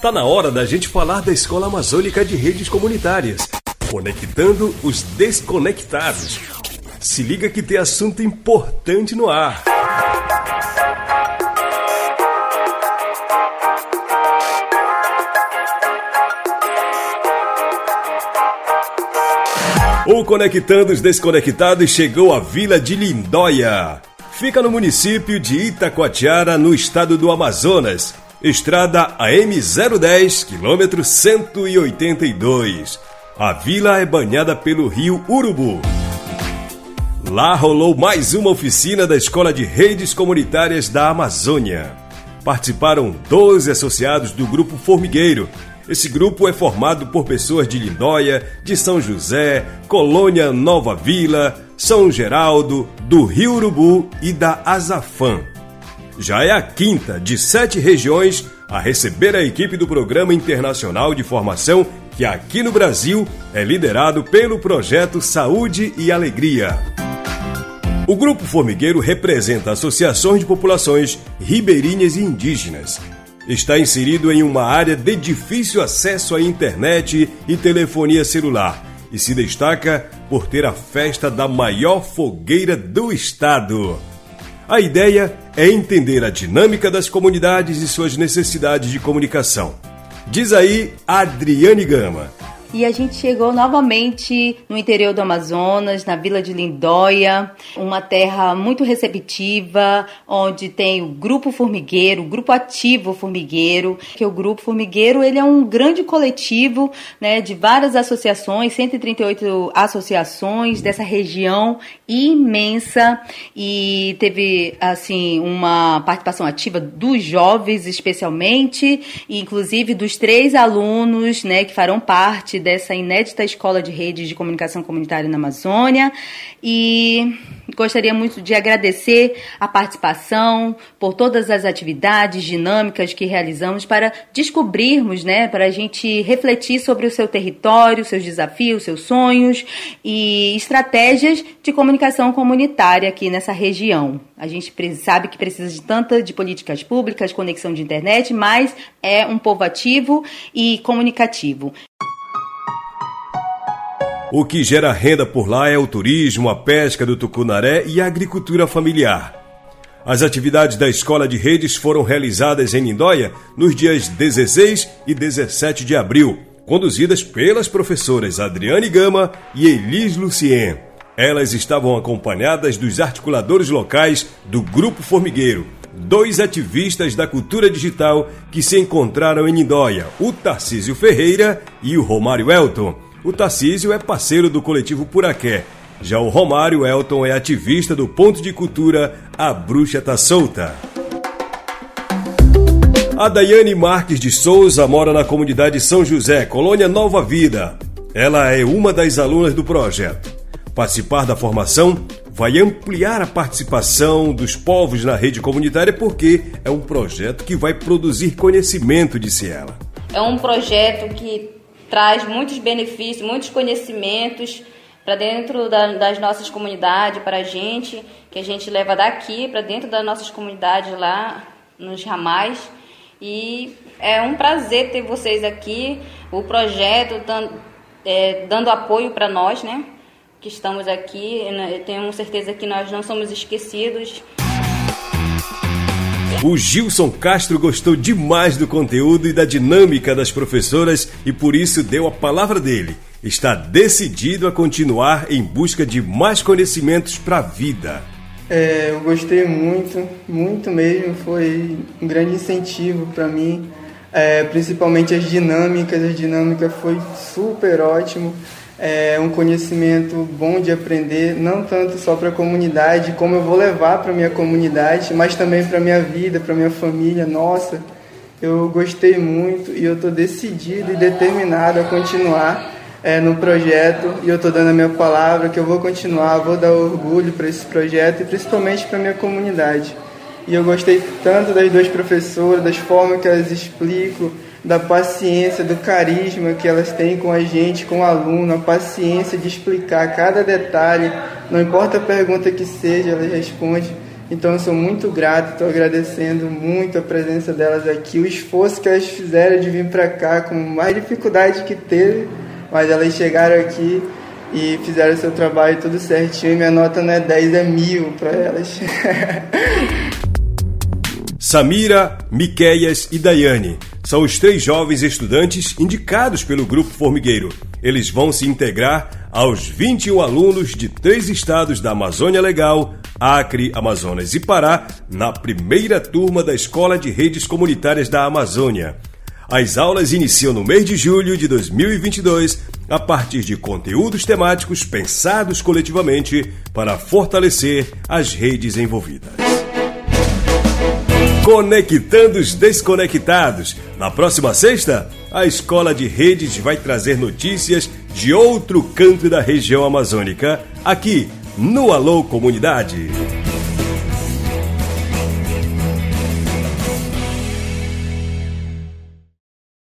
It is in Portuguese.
Tá na hora da gente falar da Escola Amazônica de Redes Comunitárias, conectando os desconectados. Se liga que tem assunto importante no ar. O Conectando os Desconectados chegou à Vila de Lindóia. Fica no município de Itacoatiara, no estado do Amazonas. Estrada AM010, quilômetro 182. A vila é banhada pelo rio Urubu. Lá rolou mais uma oficina da Escola de Redes Comunitárias da Amazônia. Participaram 12 associados do Grupo Formigueiro, esse grupo é formado por pessoas de Lindóia, de São José, Colônia Nova Vila, São Geraldo, do Rio Urubu e da Azafã. Já é a quinta de sete regiões a receber a equipe do Programa Internacional de Formação, que aqui no Brasil é liderado pelo projeto Saúde e Alegria. O Grupo Formigueiro representa associações de populações ribeirinhas e indígenas está inserido em uma área de difícil acesso à internet e telefonia celular e se destaca por ter a festa da maior fogueira do estado. A ideia é entender a dinâmica das comunidades e suas necessidades de comunicação. Diz aí Adriane Gama, e a gente chegou novamente no interior do Amazonas, na vila de Lindóia, uma terra muito receptiva, onde tem o Grupo Formigueiro, o Grupo Ativo Formigueiro, que o Grupo Formigueiro ele é um grande coletivo né, de várias associações, 138 associações dessa região imensa. E teve assim uma participação ativa dos jovens especialmente, inclusive dos três alunos né, que farão parte dessa inédita escola de redes de comunicação comunitária na Amazônia e gostaria muito de agradecer a participação por todas as atividades dinâmicas que realizamos para descobrirmos, né, para a gente refletir sobre o seu território, seus desafios, seus sonhos e estratégias de comunicação comunitária aqui nessa região. A gente sabe que precisa de tanta de políticas públicas, conexão de internet, mas é um povo ativo e comunicativo. O que gera renda por lá é o turismo, a pesca do tucunaré e a agricultura familiar. As atividades da Escola de Redes foram realizadas em Lindóia nos dias 16 e 17 de abril, conduzidas pelas professoras Adriane Gama e Elis Lucien. Elas estavam acompanhadas dos articuladores locais do Grupo Formigueiro, dois ativistas da cultura digital que se encontraram em Lindóia, o Tarcísio Ferreira e o Romário Elton o Tarcísio é parceiro do coletivo Puraqué. Já o Romário Elton é ativista do ponto de cultura A Bruxa Tá Solta. A Daiane Marques de Souza mora na comunidade São José, Colônia Nova Vida. Ela é uma das alunas do projeto. Participar da formação vai ampliar a participação dos povos na rede comunitária porque é um projeto que vai produzir conhecimento, disse ela. É um projeto que traz muitos benefícios, muitos conhecimentos para dentro da, das nossas comunidades, para a gente, que a gente leva daqui para dentro das nossas comunidades lá nos ramais. E é um prazer ter vocês aqui, o projeto dando, é, dando apoio para nós, né? Que estamos aqui. Eu tenho certeza que nós não somos esquecidos. O Gilson Castro gostou demais do conteúdo e da dinâmica das professoras e por isso deu a palavra dele. Está decidido a continuar em busca de mais conhecimentos para a vida. É, eu gostei muito, muito mesmo. Foi um grande incentivo para mim, é, principalmente as dinâmicas. A dinâmica foi super ótimo é um conhecimento bom de aprender, não tanto só para a comunidade, como eu vou levar para minha comunidade, mas também para minha vida, para minha família. Nossa, eu gostei muito e eu estou decidido e determinado a continuar é, no projeto e eu estou dando a minha palavra que eu vou continuar, vou dar orgulho para esse projeto e principalmente para minha comunidade. E eu gostei tanto das duas professoras, das formas que elas explicam da paciência, do carisma que elas têm com a gente, com o aluno, a paciência de explicar cada detalhe, não importa a pergunta que seja, elas respondem. Então eu sou muito grato, estou agradecendo muito a presença delas aqui, o esforço que elas fizeram de vir para cá com mais dificuldade que teve, mas elas chegaram aqui e fizeram seu trabalho tudo certinho. E minha nota não é 10, é mil para elas. Samira, Miqueias e Daiane são os três jovens estudantes indicados pelo Grupo Formigueiro. Eles vão se integrar aos 21 alunos de três estados da Amazônia Legal, Acre, Amazonas e Pará, na primeira turma da Escola de Redes Comunitárias da Amazônia. As aulas iniciam no mês de julho de 2022, a partir de conteúdos temáticos pensados coletivamente para fortalecer as redes envolvidas. Conectando os Desconectados. Na próxima sexta, a Escola de Redes vai trazer notícias de outro canto da região amazônica, aqui no Alô Comunidade.